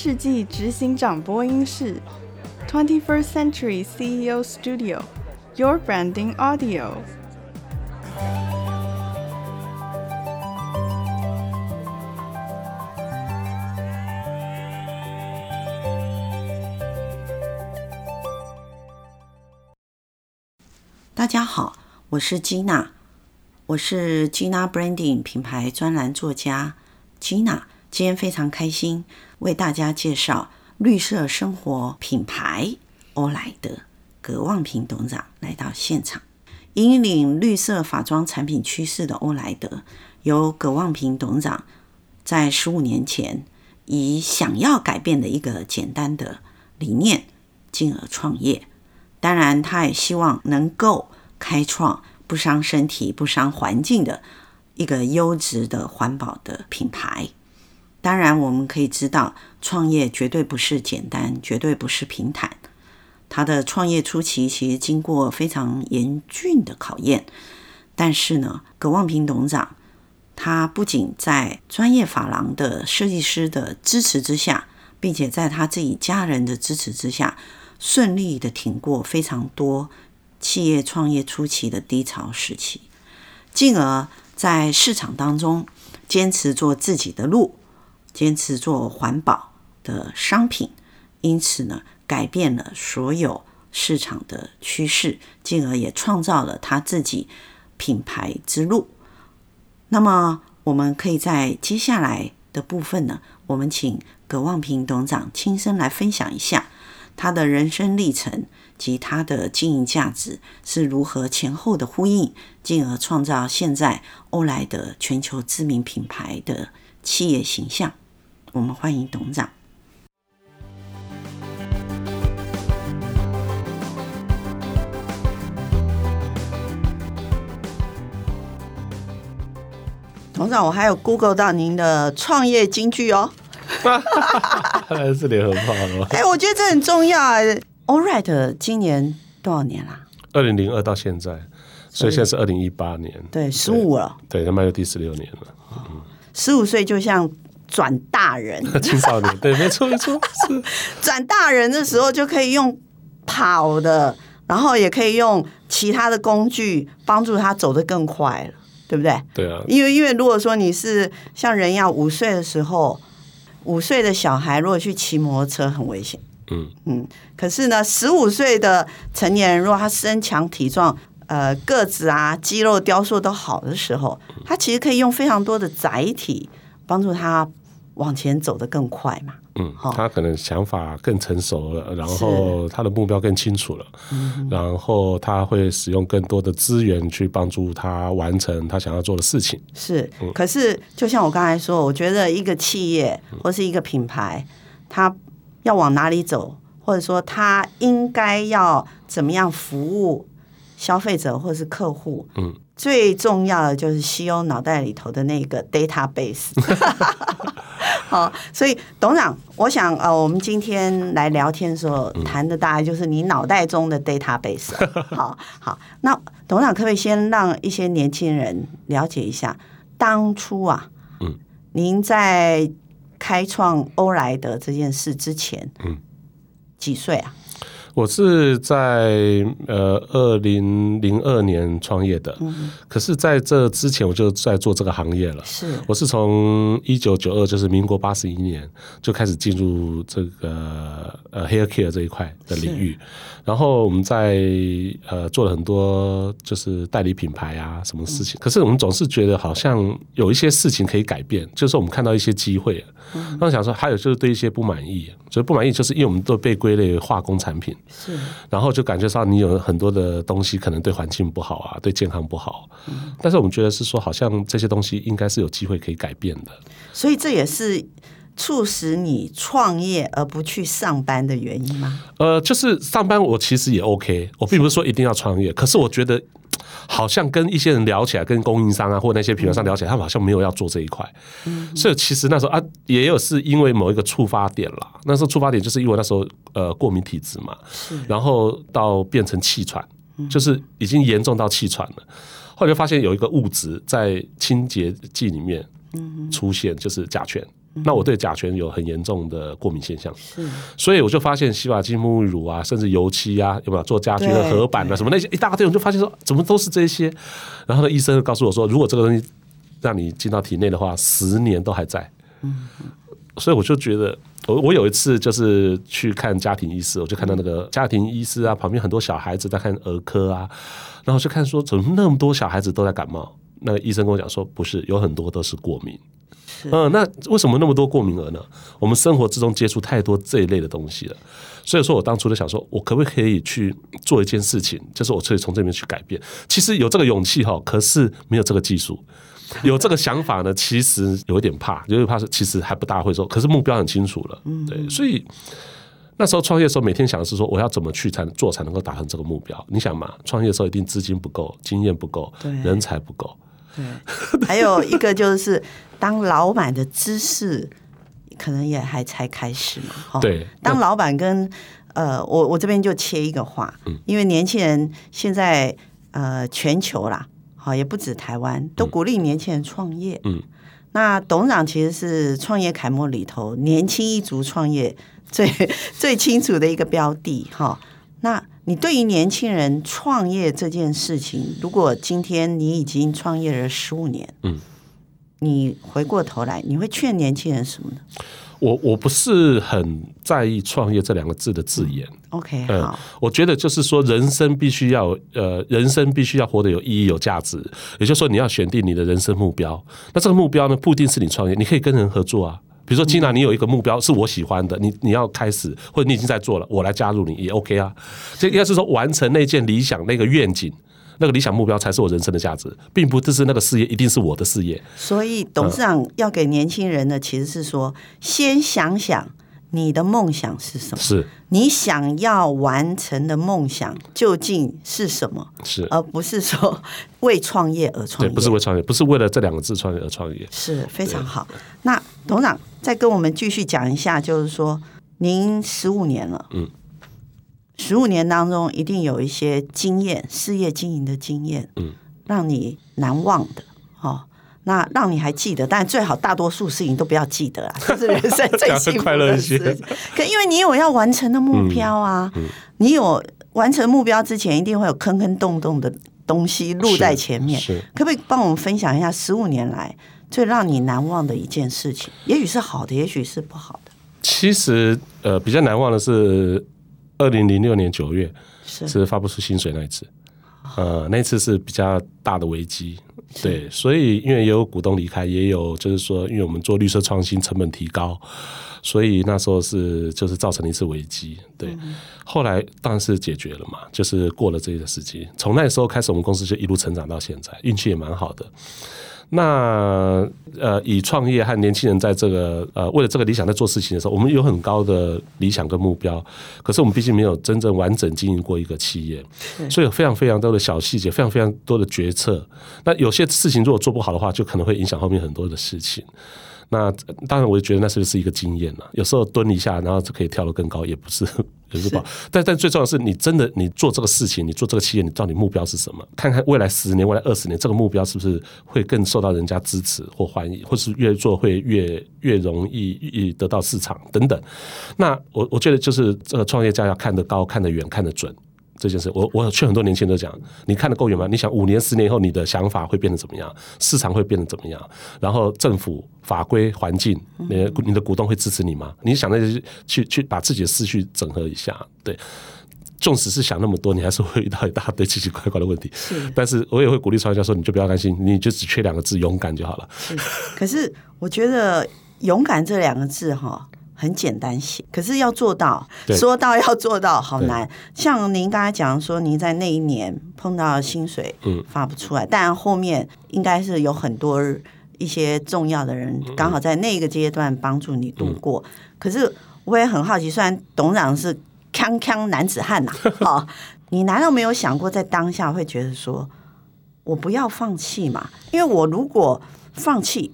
世纪执行长播音室，Twenty First Century CEO Studio，Your Branding Audio。大家好，我是 Gina，我是 Gina Branding 品牌专栏作家 Gina。今天非常开心为大家介绍绿色生活品牌欧莱德葛望平董事长来到现场。引领绿色法妆产品趋势的欧莱德，由葛望平董事长在十五年前以想要改变的一个简单的理念进而创业。当然，他也希望能够开创不伤身体、不伤环境的一个优质的环保的品牌。当然，我们可以知道，创业绝对不是简单，绝对不是平坦。他的创业初期其实经过非常严峻的考验，但是呢，葛望平董事长他不仅在专业发廊的设计师的支持之下，并且在他自己家人的支持之下，顺利的挺过非常多企业创业初期的低潮时期，进而在市场当中坚持做自己的路。坚持做环保的商品，因此呢，改变了所有市场的趋势，进而也创造了他自己品牌之路。那么，我们可以在接下来的部分呢，我们请葛望平董事长亲身来分享一下他的人生历程及他的经营价值是如何前后的呼应，进而创造现在欧莱德全球知名品牌的企业形象。我们欢迎董事长。董事长，我还有 Google 到您的创业金句哦。是联合报了。哎，我觉得这很重要啊。Alright，今年多少年啦？二零零二到现在，所以现在是二零一八年。对，十五了。对，那迈入第十六年了。嗯，十五岁就像。转大人，青少年，对，没错没错，是 转大人的时候就可以用跑的，然后也可以用其他的工具帮助他走得更快了，对不对？对啊，因为因为如果说你是像人一样五岁的时候，五岁的小孩如果去骑摩托车很危险，嗯嗯，可是呢，十五岁的成年人如果他身强体壮，呃，个子啊肌肉雕塑都好的时候，他其实可以用非常多的载体帮助他。往前走得更快嘛？嗯，他可能想法更成熟了，然后他的目标更清楚了，然后他会使用更多的资源去帮助他完成他想要做的事情。是，可是就像我刚才说，我觉得一个企业或是一个品牌，他要往哪里走，或者说他应该要怎么样服务消费者或是客户，嗯，最重要的就是 CEO 脑袋里头的那个 database。好，所以董事长，我想呃，我们今天来聊天的时候谈的大概就是你脑袋中的 database。好好，那董事长可不可以先让一些年轻人了解一下，当初啊，嗯，您在开创欧莱德这件事之前，嗯，几岁啊？我是在呃二零零二年创业的，嗯，可是在这之前我就在做这个行业了。是，我是从一九九二，就是民国八十一年就开始进入这个呃 hair care 这一块的领域，然后我们在呃做了很多就是代理品牌啊什么事情，嗯，可是我们总是觉得好像有一些事情可以改变，就是我们看到一些机会，那我想说还有就是对一些不满意，所以不满意就是因为我们都被归类为化工产品。是，然后就感觉上你有很多的东西可能对环境不好啊，对健康不好。嗯，但是我们觉得是说，好像这些东西应该是有机会可以改变的。所以这也是促使你创业而不去上班的原因吗？呃，就是上班我其实也 OK，我并不是说一定要创业，可是我觉得。好像跟一些人聊起来，跟供应商啊，或那些品牌商聊起来，他们好像没有要做这一块。嗯，所以其实那时候啊，也有是因为某一个触发点啦。那时候触发点就是因为那时候呃过敏体质嘛，然后到变成气喘，就是已经严重到气喘了。后来就发现有一个物质在清洁剂里面出现，就是甲醛。那我对甲醛有很严重的过敏现象，所以我就发现洗发精、沐浴乳啊，甚至油漆啊，有没有做家居的合板啊，什么那些一大堆，我就发现说怎么都是这些。然后呢，医生就告诉我说，如果这个东西让你进到体内的话，十年都还在。嗯，所以我就觉得。我我有一次就是去看家庭医师，我就看到那个家庭医师啊，旁边很多小孩子在看儿科啊，然后就看说怎么那么多小孩子都在感冒？那个医生跟我讲说，不是，有很多都是过敏。嗯，那为什么那么多过敏儿呢？我们生活之中接触太多这一类的东西了，所以说我当初就想说，我可不可以去做一件事情，就是我可以从这边去改变。其实有这个勇气哈，可是没有这个技术。有这个想法呢，其实有一点怕，有点怕是其实还不大会说，可是目标很清楚了，对，所以那时候创业的时候，每天想的是说，我要怎么去才能做才能够达成这个目标？你想嘛，创业的时候一定资金不够，经验不够，对，人才不够，对，还有一个就是当老板的知识可能也还才开始嘛，对，当老板跟呃，我我这边就切一个话，因为年轻人现在呃，全球啦。好，也不止台湾，都鼓励年轻人创业。嗯，那董事长其实是创业楷模里头年轻一族创业最 最清楚的一个标的。哈，那你对于年轻人创业这件事情，如果今天你已经创业了十五年，嗯，你回过头来，你会劝年轻人什么呢？我我不是很在意“创业”这两个字的字眼。OK，嗯，好，我觉得就是说，人生必须要呃，人生必须要活得有意义、有价值。也就是说，你要选定你的人生目标。那这个目标呢，不一定是你创业，你可以跟人合作啊。比如说，既然你有一个目标是我喜欢的，你你要开始，或者你已经在做了，我来加入你也 OK 啊。这应该是说，完成那件理想、那个愿景。那个理想目标才是我人生的价值，并不是那个事业一定是我的事业。所以董事长要给年轻人的其实是说，先想想你的梦想是什么，是。你想要完成的梦想究竟是什么，是。而不是说为创业而创业，对，不是为创业，不是为了这两个字创业而创业，是非常好。那董事长再跟我们继续讲一下，就是说您十五年了，嗯。十五年当中，一定有一些经验，事业经营的经验，嗯，让你难忘的，哦，那让你还记得，但最好大多数事情都不要记得啊，这是人生最幸福的事。可因为你有要完成的目标啊，嗯嗯、你有完成目标之前，一定会有坑坑洞洞的东西露在前面。可不可以帮我们分享一下十五年来最让你难忘的一件事情？也许是好的，也许是不好的。其实，呃，比较难忘的是。二零零六年九月是发不出薪水那一次，呃，那次是比较大的危机，对，所以因为也有股东离开，也有就是说，因为我们做绿色创新成本提高，所以那时候是就是造成了一次危机，对，后来当然是解决了嘛，就是过了这个时期，从那时候开始，我们公司就一路成长到现在，运气也蛮好的。那呃，以创业和年轻人在这个呃，为了这个理想在做事情的时候，我们有很高的理想跟目标，可是我们毕竟没有真正完整经营过一个企业，所以有非常非常多的小细节，非常非常多的决策。那有些事情如果做不好的话，就可能会影响后面很多的事情。那当然，我就觉得那是不是一个经验了？有时候蹲一下，然后就可以跳得更高，也不是 也是不好。但但最重要的是，你真的你做这个事情，你做这个企业，你知道你目标是什么？看看未来十年、未来二十年，这个目标是不是会更受到人家支持或欢迎，或是越做会越越容易越得到市场等等。那我我觉得就是这个创业家要看得高、看得远、看得准。这件事，我我劝很多年轻人都讲，你看得够远吗？你想五年、十年以后，你的想法会变得怎么样？市场会变得怎么样？然后政府法规环境，你的你的股东会支持你吗？你想那些去去把自己的思绪整合一下，对。纵使是想那么多，你还是会遇到一大堆奇奇怪怪的问题。是，但是我也会鼓励创业家说，你就不要担心，你就只缺两个字，勇敢就好了。是，可是我觉得“勇敢”这两个字，哈。很简单写，可是要做到，说到要做到，好难。像您刚才讲说，您在那一年碰到薪水发不出来，嗯、但后面应该是有很多一些重要的人刚好在那个阶段帮助你度过。嗯、可是我也很好奇，虽然董事长是锵锵男子汉呐、啊，哦，你难道没有想过在当下会觉得说，我不要放弃嘛？因为我如果放弃，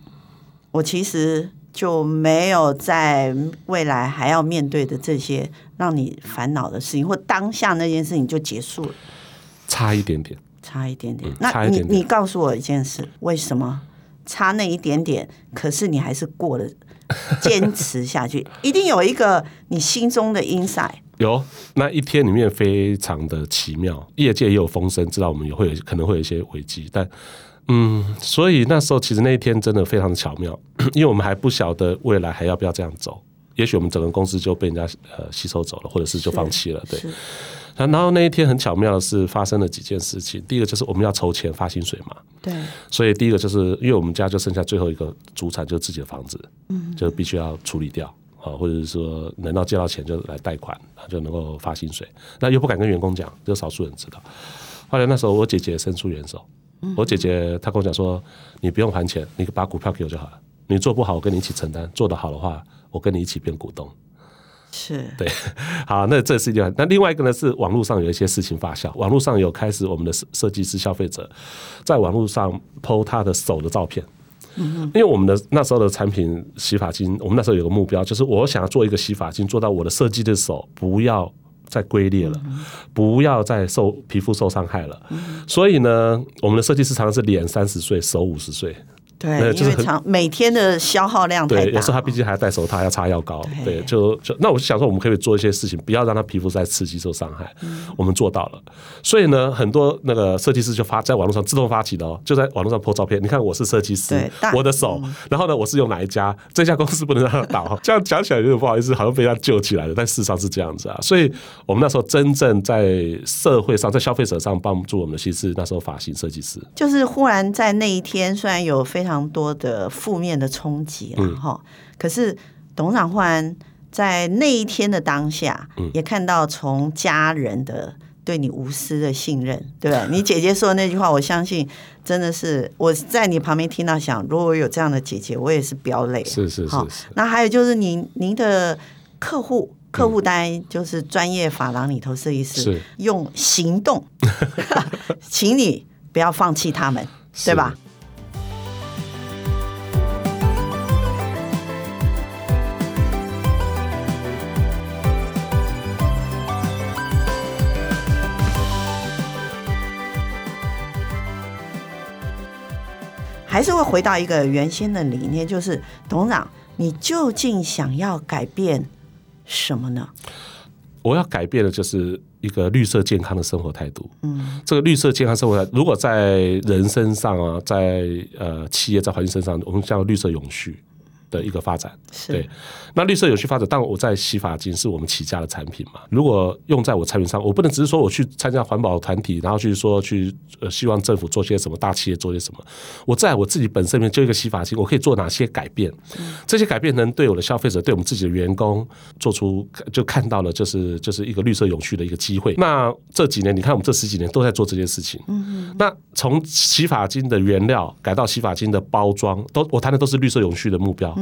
我其实。就没有在未来还要面对的这些让你烦恼的事情，或当下那件事情就结束了，差一点点，差一点点。嗯、那你你告诉我一件事，为什么差那一点点，可是你还是过了坚持下去？一定有一个你心中的 insight。有那一天里面非常的奇妙，业界也有风声，知道我们也会有可能会有一些危机，但嗯，所以那时候其实那一天真的非常的巧妙，因为我们还不晓得未来还要不要这样走，也许我们整个公司就被人家呃吸收走了，或者是就放弃了，对。然后那一天很巧妙的是发生了几件事情，第一个就是我们要筹钱发薪水嘛，对，所以第一个就是因为我们家就剩下最后一个主产，就是自己的房子，嗯，就必须要处理掉啊，或者是说能到借到钱就来贷款，就能够发薪水，那又不敢跟员工讲，只有少数人知道。后来那时候我姐姐伸出援手，我姐姐她跟我讲说，你不用还钱，你把股票给我就好了，你做不好我跟你一起承担，做得好的话我跟你一起变股东。是对，好，那这是一件。那另外一个呢，是网络上有一些事情发酵，网络上有开始我们的设设计师消费者在网络上 po 他的手的照片。嗯，因为我们的那时候的产品洗发精，我们那时候有个目标，就是我想要做一个洗发精，做到我的设计的手不要再龟裂了，不要再受皮肤受伤害了。所以呢，我们的设计师常常是脸三十岁，手五十岁。对，因为常每天的消耗量太大。对，有时候他毕竟还要戴手套，要擦药膏。对，就就那我就想说，我们可以做一些事情，不要让他皮肤再刺激受伤害。我们做到了，所以呢，很多那个设计师就发在网络上自动发起的哦，就在网络上 po 照片。你看，我是设计师，我的手，然后呢，我是用哪一家？这家公司不能让他倒。这样讲起来有点不好意思，好像被他救起来了，但事实上是这样子啊。所以我们那时候真正在社会上，在消费者上帮助我们的，其实是那时候发型设计师。就是忽然在那一天，虽然有非常。非常多的负面的冲击了哈，可是董事长忽然在那一天的当下，也看到从家人的对你无私的信任，对？你姐姐说的那句话，我相信真的是我在你旁边听到，想如果我有这样的姐姐，我也是飙泪。是是是。那还有就是您您的客户客户单，就是专业发廊里头设计师，用行动，请你不要放弃他们，对吧？还是会回到一个原先的理念，就是董事长，你究竟想要改变什么呢？我要改变的就是一个绿色健康的生活态度。嗯，这个绿色健康生活态度，如果在人身上啊，在呃企业在环境身上，我们叫绿色永续。的一个发展，对，那绿色有序发展。但我在洗发精是我们起家的产品嘛，如果用在我产品上，我不能只是说我去参加环保团体，然后去说去呃希望政府做些什么，大企业做些什么。我在我自己本身里面就一个洗发精，我可以做哪些改变？这些改变能对我的消费者，对我们自己的员工做出就看到了，就是就是一个绿色永续的一个机会。那这几年，你看我们这十几年都在做这件事情。嗯，那从洗发精的原料改到洗发精的包装，都我谈的都是绿色永续的目标。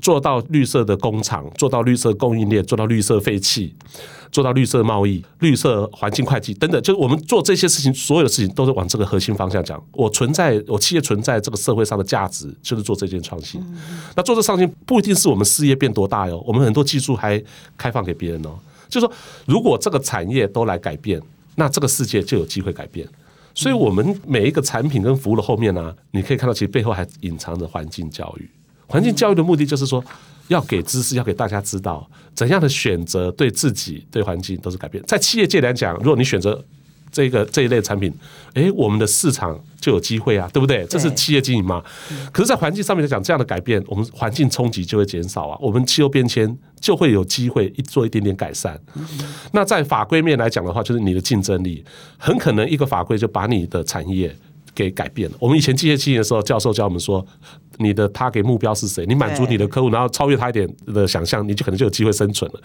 做到绿色的工厂，做到绿色供应链，做到绿色废弃，做到绿色贸易、绿色环境会计等等，就是我们做这些事情，所有的事情都是往这个核心方向讲。我存在，我企业存在这个社会上的价值，就是做这件创新。那做这创新不一定是我们事业变多大哟，我们很多技术还开放给别人哦。就是说，如果这个产业都来改变，那这个世界就有机会改变。所以，我们每一个产品跟服务的后面呢，你可以看到，其实背后还隐藏着环境教育。环境教育的目的就是说，要给知识，要给大家知道怎样的选择对自己、对环境都是改变。在企业界来讲，如果你选择这个这一类产品，诶，我们的市场就有机会啊，对不对？这是企业经营嘛。可是，在环境上面来讲，这样的改变，我们环境冲击就会减少啊，我们气候变迁就会有机会一做一点点改善。那在法规面来讲的话，就是你的竞争力，很可能一个法规就把你的产业。给改变了。我们以前机械企业的时候，教授教我们说，你的他给目标是谁？你满足你的客户，然后超越他一点的想象，你就可能就有机会生存了。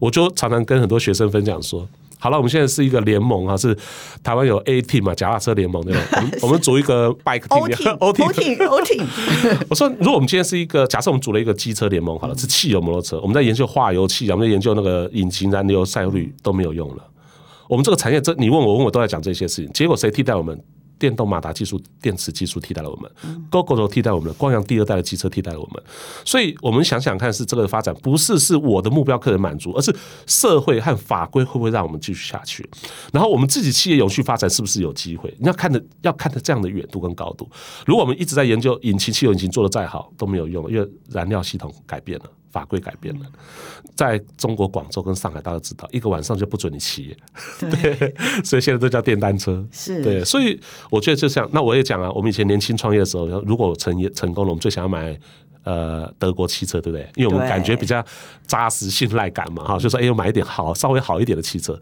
我就常常跟很多学生分享说，好了，我们现在是一个联盟啊，是台湾有 A team 嘛，脚踏车联盟对吧？我们我们组一个 bike team，O team，O team。我说，如果我们今天是一个，假设我们组了一个机车联盟，好了，是汽油摩托车，我们在研究化油器，我们在研究那个引擎燃油赛率都没有用了。我们这个产业，这你问我问我都在讲这些事情，结果谁替代我们？电动马达技术、电池技术替代了我们，Gogoro 替代我们，光阳第二代的机车替代了我们。所以，我们想想看，是这个发展不是是我的目标客人满足，而是社会和法规会不会让我们继续下去？然后，我们自己企业永续发展是不是有机会？你要看的，要看的这样的远度跟高度。如果我们一直在研究引擎、汽油引擎做得再好都没有用，因为燃料系统改变了。法规改变了，在中国广州跟上海，大家知道，一个晚上就不准你骑，对，对，所以现在都叫电单车，是。对，所以我觉得就像那我也讲啊，我们以前年轻创业的时候，如果成业成功了，我们最想要买呃德国汽车，对不对？因为我们感觉比较扎实、信赖感嘛，哈，就说哎，买一点好、稍微好一点的汽车。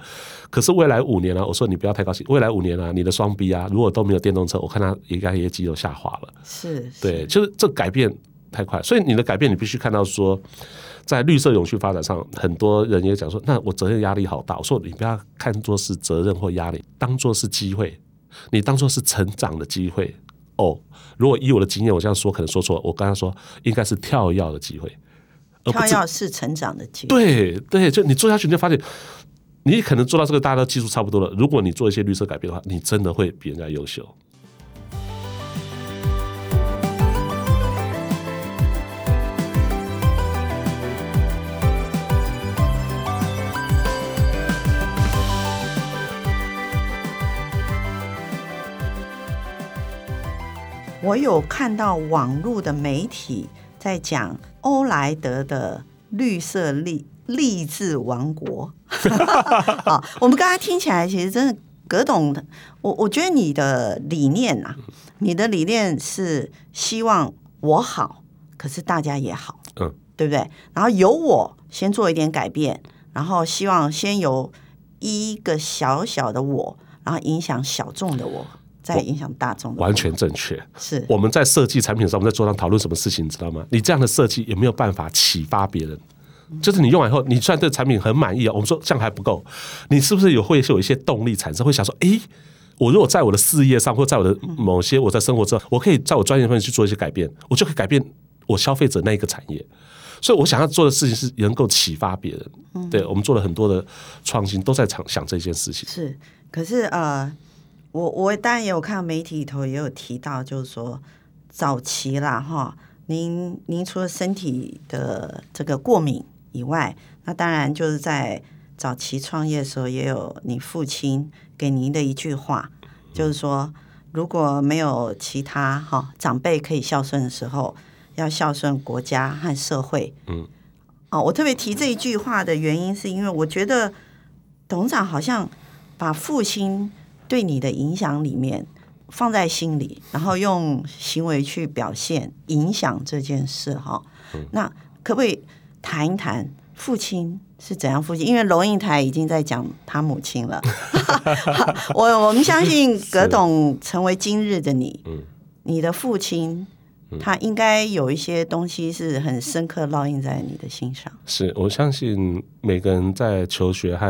可是未来五年啊，我说你不要太高兴，未来五年啊，你的双 B 啊，如果都没有电动车，我看它应该业绩又下滑了，是，对，就是这改变。太快，所以你的改变，你必须看到说，在绿色永续发展上，很多人也讲说，那我责任压力好大。我说你不要看作是责任或压力，当作是机会，你当作是成长的机会。哦，如果以我的经验，我这样说可能说错了。我刚刚说应该是跳跃的机会，跳跃是成长的机会。对对，就你做下去，你就发现你可能做到这个，大家都技术差不多了。如果你做一些绿色改变的话，你真的会比人家优秀。我有看到网络的媒体在讲欧莱德的绿色励励志王国。好，我们刚才听起来，其实真的葛董，我我觉得你的理念啊，你的理念是希望我好，可是大家也好，嗯，对不对？然后由我先做一点改变，然后希望先由一个小小的我，然后影响小众的我。在影响大众，完全正确。是我们在设计产品的时候，我们在桌上讨论什么事情，你知道吗？你这样的设计有没有办法启发别人？就是你用完以后，你虽然对产品很满意啊，我们说这样还不够，你是不是有会是有一些动力产生？会想说，诶，我如果在我的事业上，或在我的某些我在生活中，我可以在我专业方面去做一些改变，我就可以改变我消费者那一个产业。所以我想要做的事情是能够启发别人。对，我们做了很多的创新，都在想想这件事情。是，可是呃。我我当然也有看媒体里头也有提到，就是说早期啦哈，您您除了身体的这个过敏以外，那当然就是在早期创业的时候，也有你父亲给您的一句话，就是说如果没有其他哈长辈可以孝顺的时候，要孝顺国家和社会。嗯，哦，我特别提这一句话的原因，是因为我觉得董事长好像把父亲。对你的影响里面放在心里，然后用行为去表现影响这件事哈。那可不可以谈一谈父亲是怎样父亲？因为龙应台已经在讲他母亲了。我我们相信葛董成为今日的你，你的父亲。他应该有一些东西是很深刻烙印在你的心上。是我相信每个人在求学和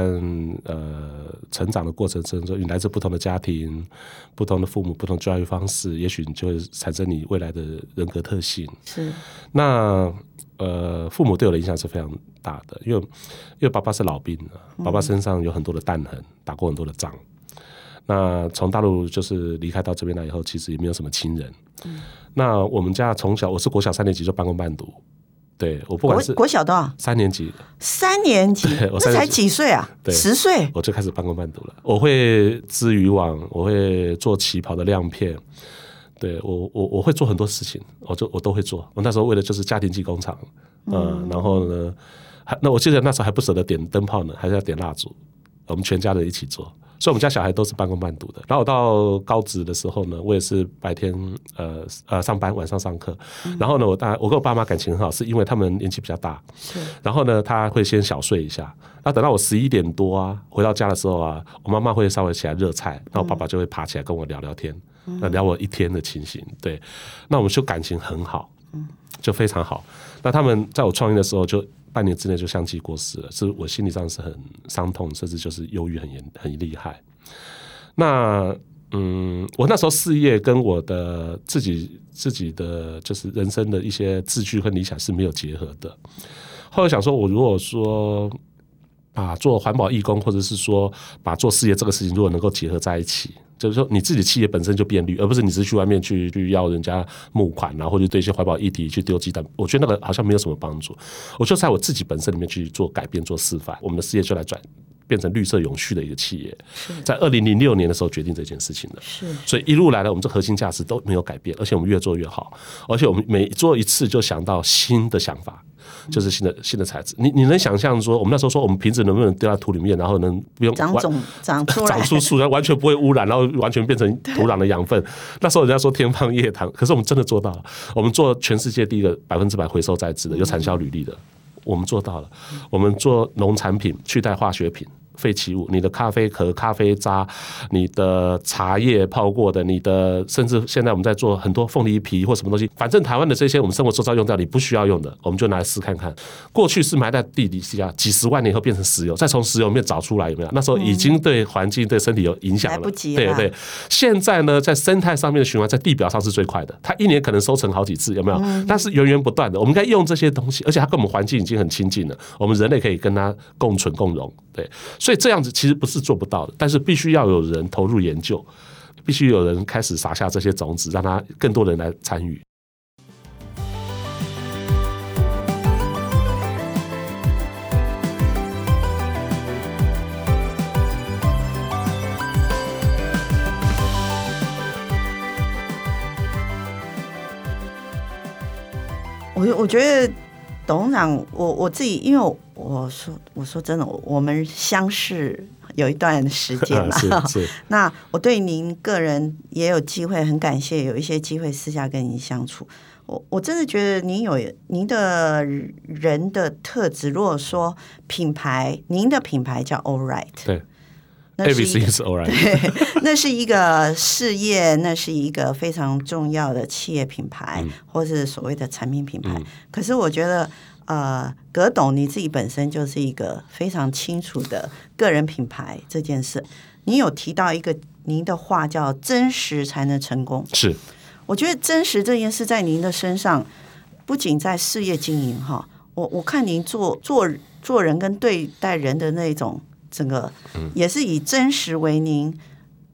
呃成长的过程中，你来自不同的家庭、不同的父母、不同教育方式，也许你就会产生你未来的人格特性。是那呃，父母对我的影响是非常大的，因为因为爸爸是老兵，爸爸身上有很多的弹痕，打过很多的仗。那从大陆就是离开到这边来以后，其实也没有什么亲人。嗯那我们家从小，我是国小三年级就半工半读，对我不管是国小多少三年级，三年级，我才几岁啊？对，十岁我就开始半工半读了。我会织渔网，我会做旗袍的亮片，对我我我会做很多事情，我就我都会做。我那时候为了就是家庭机工厂，嗯，嗯，然后呢，还那我记得那时候还不舍得点灯泡呢，还是要点蜡烛，我们全家人一起做。所以，我们家小孩都是半工半读的。然后我到高职的时候呢，我也是白天呃呃上班，晚上上课。然后呢，我大我跟我爸妈感情很好，是因为他们年纪比较大。然后呢，他会先小睡一下。那等到我十一点多啊回到家的时候啊，我妈妈会稍微起来热菜，那我爸爸就会爬起来跟我聊聊天，那聊我一天的情形。对，那我们就感情很好，就非常好。那他们在我创业的时候就。半年之内就相继过世了，是我心理上是很伤痛，甚至就是忧郁很严很厉害。那嗯，我那时候事业跟我的自己自己的就是人生的一些志趣和理想是没有结合的。后来想说，我如果说把做环保义工，或者是说把做事业这个事情，如果能够结合在一起，就是说你自己企业本身就变绿，而不是你是去外面去去要人家募款啊，或者对一些环保议题去丢鸡蛋，我觉得那个好像没有什么帮助。我就在我自己本身里面去做改变、做示范，我们的事业就来转变成绿色永续的一个企业。在二零零六年的时候决定这件事情的，是，所以一路来了，我们这核心价值都没有改变，而且我们越做越好，而且我们每做一次就想到新的想法。就是新的新的材质，你你能想象说，我们那时候说，我们瓶子能不能丢在土里面，然后能不用长种长出来长出树，然后完全不会污染，然后完全变成土壤的养分。那时候人家说天方夜谭，可是我们真的做到了。我们做全世界第一个百分之百回收再制的，有产销履历的，我们做到了。我们做农产品取代化学品。废弃物，你的咖啡壳、咖啡渣，你的茶叶泡过的，你的甚至现在我们在做很多凤梨皮或什么东西，反正台湾的这些我们生活周遭用掉你不需要用的，我们就拿来试看看。过去是埋在地底下，几十万年后变成石油，再从石油里面找出来有没有？那时候已经对环境、对身体有影响了。对对，现在呢，在生态上面的循环，在地表上是最快的，它一年可能收成好几次，有没有？但是源源不断的，我们应该用这些东西，而且它跟我们环境已经很亲近了，我们人类可以跟它共存共荣。对，所以这样子其实不是做不到的，但是必须要有人投入研究，必须有人开始撒下这些种子，让他更多人来参与。我我觉得。董事长，我我自己，因为我说我说真的，我们相识有一段时间了。那我对您个人也有机会，很感谢有一些机会私下跟您相处。我我真的觉得您有您的人的特质。如果说品牌，您的品牌叫 All Right，对。Everything is all right。对，那是一个事业，那是一个非常重要的企业品牌，嗯、或是所谓的产品品牌。嗯、可是我觉得，呃，葛董你自己本身就是一个非常清楚的个人品牌这件事。你有提到一个您的话叫“真实才能成功”，是。我觉得真实这件事在您的身上，不仅在事业经营哈，我我看您做做做人跟对待人的那种。整个也是以真实为您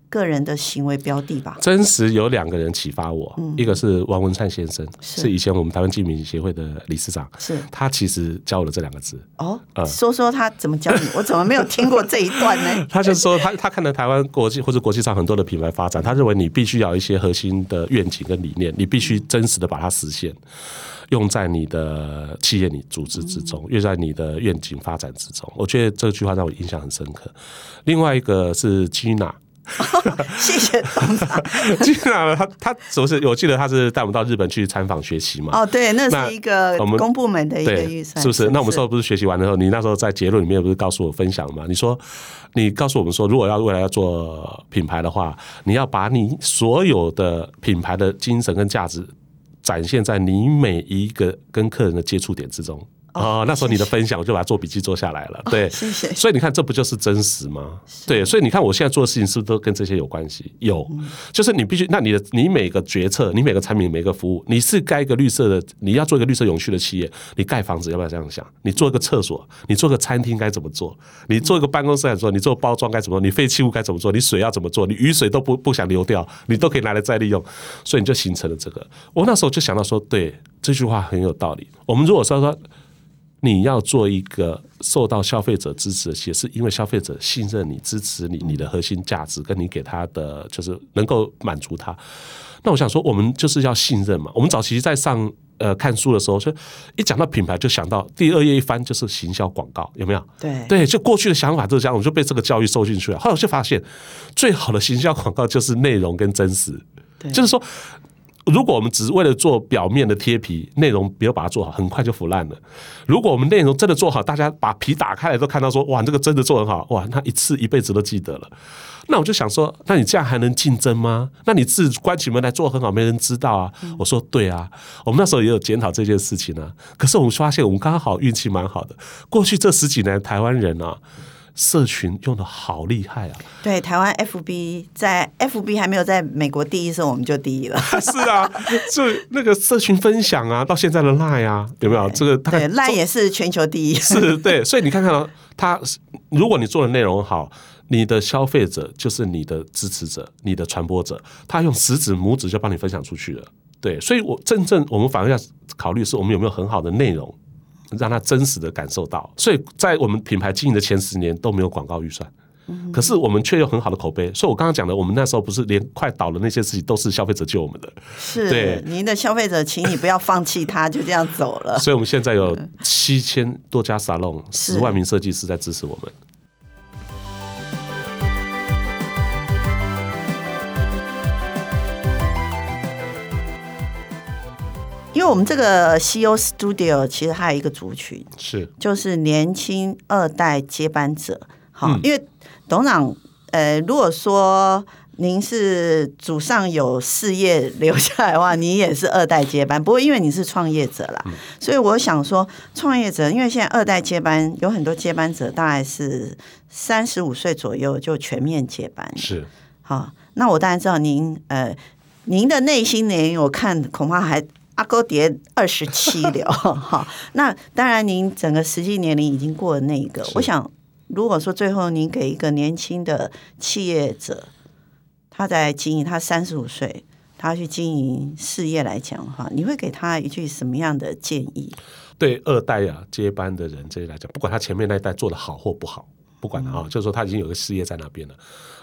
个人的行为标的吧。真实有两个人启发我，嗯、一个是王文灿先生，是，是以前我们台湾记名协会的理事长，是他其实教我了这两个字。哦，呃、说说他怎么教你？我怎么没有听过这一段呢？他就说他他看了台湾国际或者国际上很多的品牌发展，他认为你必须要一些核心的愿景跟理念，你必须真实的把它实现。用在你的企业、你组织之中，用在你的愿景发展之中。我觉得这句话让我印象很深刻。另外一个是 Gina，谢谢董事长。Gina 他他总是我记得他是带我们到日本去参访学习嘛。哦，对，那是一个我们公部门的一个预算，是不是？那我们说不是学习完的时候，你那时候在结论里面不是告诉我分享吗？你说你告诉我们说，如果要未来要做品牌的话，你要把你所有的品牌的精神跟价值。展现在你每一个跟客人的接触点之中。哦，那时候你的分享，我就把它做笔记做下来了。对，谢谢。所以你看，这不就是真实吗？对，所以你看，我现在做的事情是不是都跟这些有关系？有，就是你必须，那你的你每个决策，你每个产品，每个服务，你是盖一个绿色的，你要做一个绿色永续的企业，你盖房子要不要这样想？你做一个厕所，你做个餐厅该怎么做？你做一个办公室该怎么做？你做包装该怎么做？你废弃物该怎么做？你水要怎么做？你雨水都不不想流掉，你都可以拿来再利用，所以你就形成了这个。我那时候就想到说，对，这句话很有道理。我们如果说说。你要做一个受到消费者支持的企业，是因为消费者信任你、支持你，你的核心价值跟你给他的就是能够满足他。那我想说，我们就是要信任嘛。我们早期在上呃看书的时候，就一讲到品牌，就想到第二页一翻就是行销广告，有没有？对对，就过去的想法就是这样，我就被这个教育收进去了。后来我就发现，最好的行销广告就是内容跟真实，就是说。如果我们只是为了做表面的贴皮，内容没有把它做好，很快就腐烂了。如果我们内容真的做好，大家把皮打开来都看到说，哇，这个真的做很好，哇，那一次一辈子都记得了。那我就想说，那你这样还能竞争吗？那你自关起门来做很好，没人知道啊。我说对啊，我们那时候也有检讨这件事情啊。可是我们发现，我们刚好运气蛮好的，过去这十几年台湾人啊。社群用的好厉害啊！对，台湾 FB 在 FB 还没有在美国第一时候，我们就第一了。是啊，就那个社群分享啊，到现在的 Line 啊，有没有这个？对，Line 也是全球第一。是，对，所以你看看哦，他如果你做的内容好，你的消费者就是你的支持者，你的传播者，他用食指、拇指就帮你分享出去了。对，所以我真正我们反而要考虑是我们有没有很好的内容。让他真实的感受到，所以在我们品牌经营的前十年都没有广告预算，可是我们却有很好的口碑。所以我刚刚讲的，我们那时候不是连快倒了那些事情都是消费者救我们的。是，对，您的消费者，请你不要放弃他，就这样走了。所以我们现在有七千多家沙龙，十万名设计师在支持我们。我们这个 CEO Studio 其实还有一个族群，是就是年轻二代接班者。好，因为董事长，呃，如果说您是祖上有事业留下来的话，你也是二代接班。不过因为你是创业者啦，所以我想说，创业者，因为现在二代接班有很多接班者，大概是三十五岁左右就全面接班。是，好，那我当然知道您，呃，您的内心年龄，我看恐怕还。阿哥叠二十七了，哈，那当然，您整个实际年龄已经过了那一个。我想，如果说最后您给一个年轻的企业者，他在经营，他三十五岁，他去经营事业来讲的话，你会给他一句什么样的建议？对二代啊接班的人这些来讲，不管他前面那一代做的好或不好。不管了啊，就是说他已经有个事业在那边了。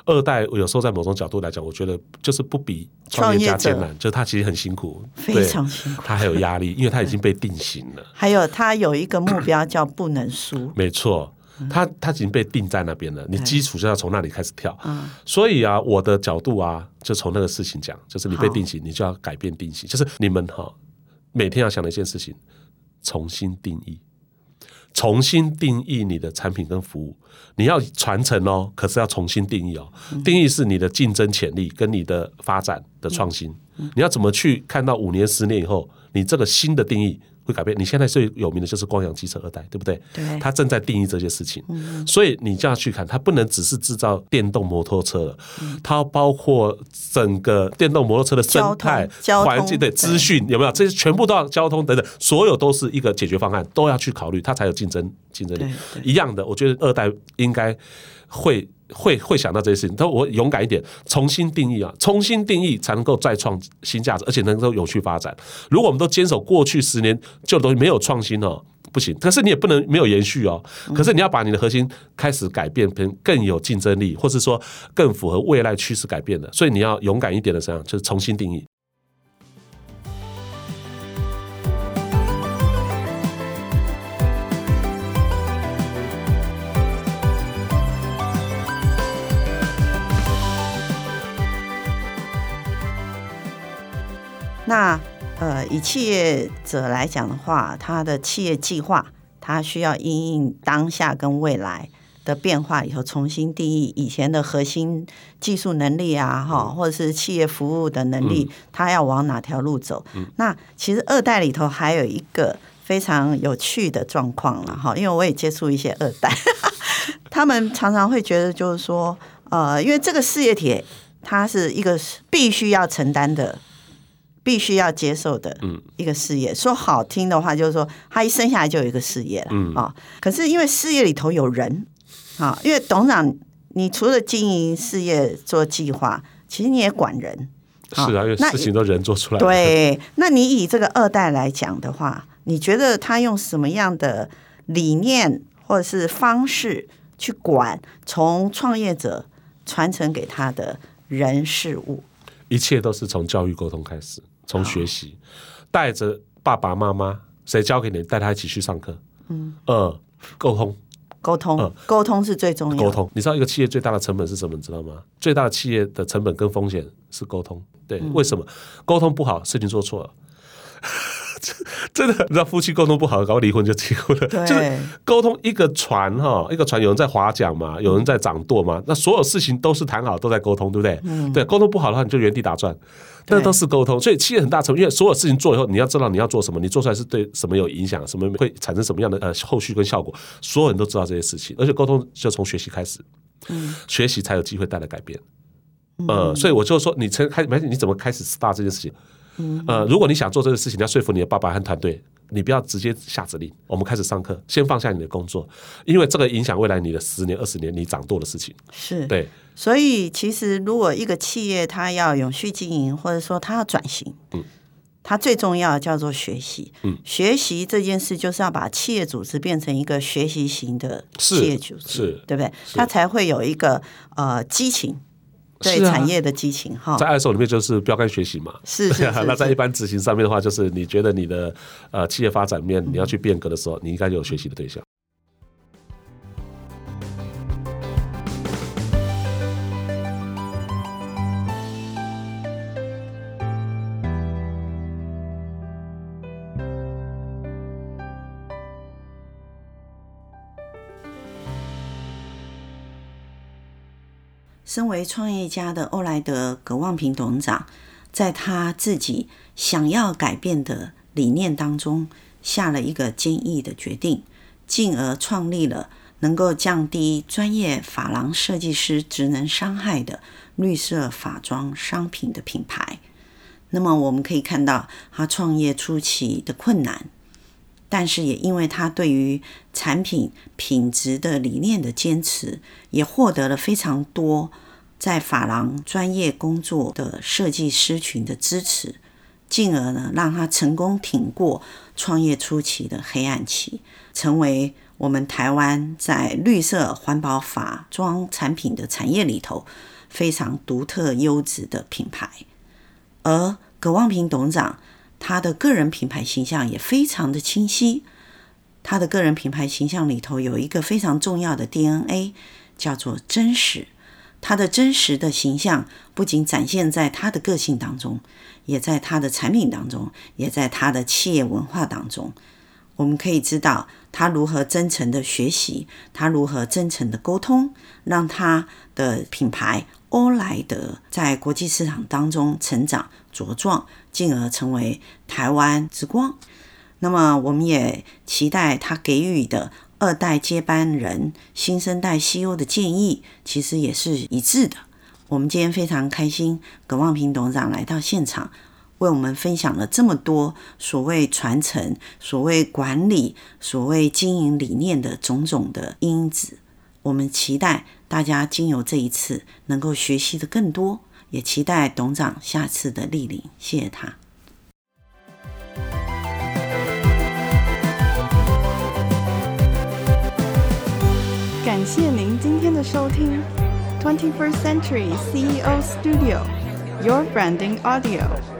二代有时候在某种角度来讲，我觉得就是不比创业家艰难，就是他其实很辛苦，非常辛苦，他还有压力，因为他已经被定型了。还有他有一个目标叫不能输，没错，他他已经被定在那边了，你基础就要从那里开始跳。所以啊，我的角度啊，就从那个事情讲，就是你被定型，你就要改变定型，就是你们哈每天要想的一件事情，重新定义。重新定义你的产品跟服务，你要传承哦，可是要重新定义哦。定义是你的竞争潜力跟你的发展的创新，你要怎么去看到五年、十年以后，你这个新的定义。会改变。你现在最有名的就是光阳机车二代，对不对？对。他正在定义这些事情，所以你这样去看，它不能只是制造电动摩托车了，它包括整个电动摩托车的生态、环境、对资讯有没有？这些全部都要交通等等，所有都是一个解决方案，都要去考虑，它才有竞争竞争力。一样的，我觉得二代应该会。会会想到这些事情，他说我勇敢一点，重新定义啊，重新定义才能够再创新价值，而且能够有序发展。如果我们都坚守过去十年旧的东西，没有创新哦，不行。可是你也不能没有延续哦。可是你要把你的核心开始改变，变更有竞争力，或是说更符合未来趋势改变的。所以你要勇敢一点的这样，就是重新定义。那呃，以企业者来讲的话，他的企业计划，他需要因应当下跟未来的变化以后，重新定义以前的核心技术能力啊，哈，或者是企业服务的能力，他要往哪条路走？那其实二代里头还有一个非常有趣的状况了，哈，因为我也接触一些二代，他们常常会觉得就是说，呃，因为这个事业体它是一个必须要承担的。必须要接受的一个事业，说好听的话就是说，他一生下来就有一个事业了啊。可是因为事业里头有人啊，因为董事长，你除了经营事业做计划，其实你也管人。是啊，因为事情都人做出来。对，那你以这个二代来讲的话，你觉得他用什么样的理念或者是方式去管从创业者传承给他的人事物？一切都是从教育沟通开始。从学习带着爸爸妈妈，谁教给你，带他一起去上课。嗯，呃，沟通，沟通，呃，沟通是最重要的。沟通，你知道一个企业最大的成本是什么？你知道吗？最大的企业的成本跟风险是沟通。对，为什么？沟通不好，事情做错了。真的，你知道夫妻沟通不好，搞离婚就结婚了。对，就是沟通一个船哈，一个船有人在划桨嘛，有人在掌舵嘛，那所有事情都是谈好，都在沟通，对不对？嗯，对，沟通不好的话，你就原地打转。那都是沟通，所以企业很大程度，因为所有事情做以后，你要知道你要做什么，你做出来是对什么有影响，什么会产生什么样的呃后续跟效果，所有人都知道这些事情，而且沟通就从学习开始，嗯，学习才有机会带来改变，嗯、呃，所以我就说，你从开没，你怎么开始 start 这件事情？嗯，呃，如果你想做这个事情，你要说服你的爸爸和团队，你不要直接下指令。我们开始上课，先放下你的工作，因为这个影响未来你的十年、二十年你掌舵的事情。是对，所以其实如果一个企业它要永续经营，或者说它要转型，嗯，它最重要的叫做学习。嗯，学习这件事就是要把企业组织变成一个学习型的企业组织，是，对不对？它才会有一个呃激情。对产业的激情哈，在二手里面就是标杆学习嘛，是。那在一般执行上面的话，就是你觉得你的呃企业发展面你要去变革的时候，你应该就有学习的对象。身为创业家的欧莱德·葛望平董事长，在他自己想要改变的理念当中，下了一个坚毅的决定，进而创立了能够降低专业发廊设计师职能伤害的绿色发妆商品的品牌。那么，我们可以看到他创业初期的困难，但是也因为他对于产品品质的理念的坚持，也获得了非常多。在发廊专业工作的设计师群的支持，进而呢，让他成功挺过创业初期的黑暗期，成为我们台湾在绿色环保法装产品的产业里头非常独特优质的品牌。而葛望平董事长，他的个人品牌形象也非常的清晰，他的个人品牌形象里头有一个非常重要的 DNA，叫做真实。他的真实的形象不仅展现在他的个性当中，也在他的产品当中，也在他的企业文化当中。我们可以知道他如何真诚的学习，他如何真诚的沟通，让他的品牌欧莱德在国际市场当中成长茁壮，进而成为台湾之光。那么，我们也期待他给予的。二代接班人、新生代 CEO 的建议，其实也是一致的。我们今天非常开心，葛望平董事长来到现场，为我们分享了这么多所谓传承、所谓管理、所谓经营理念的种种的因子。我们期待大家经由这一次，能够学习的更多，也期待董事长下次的莅临。谢谢他。感谢您今天的收听，Twenty First Century CEO Studio，Your Branding Audio。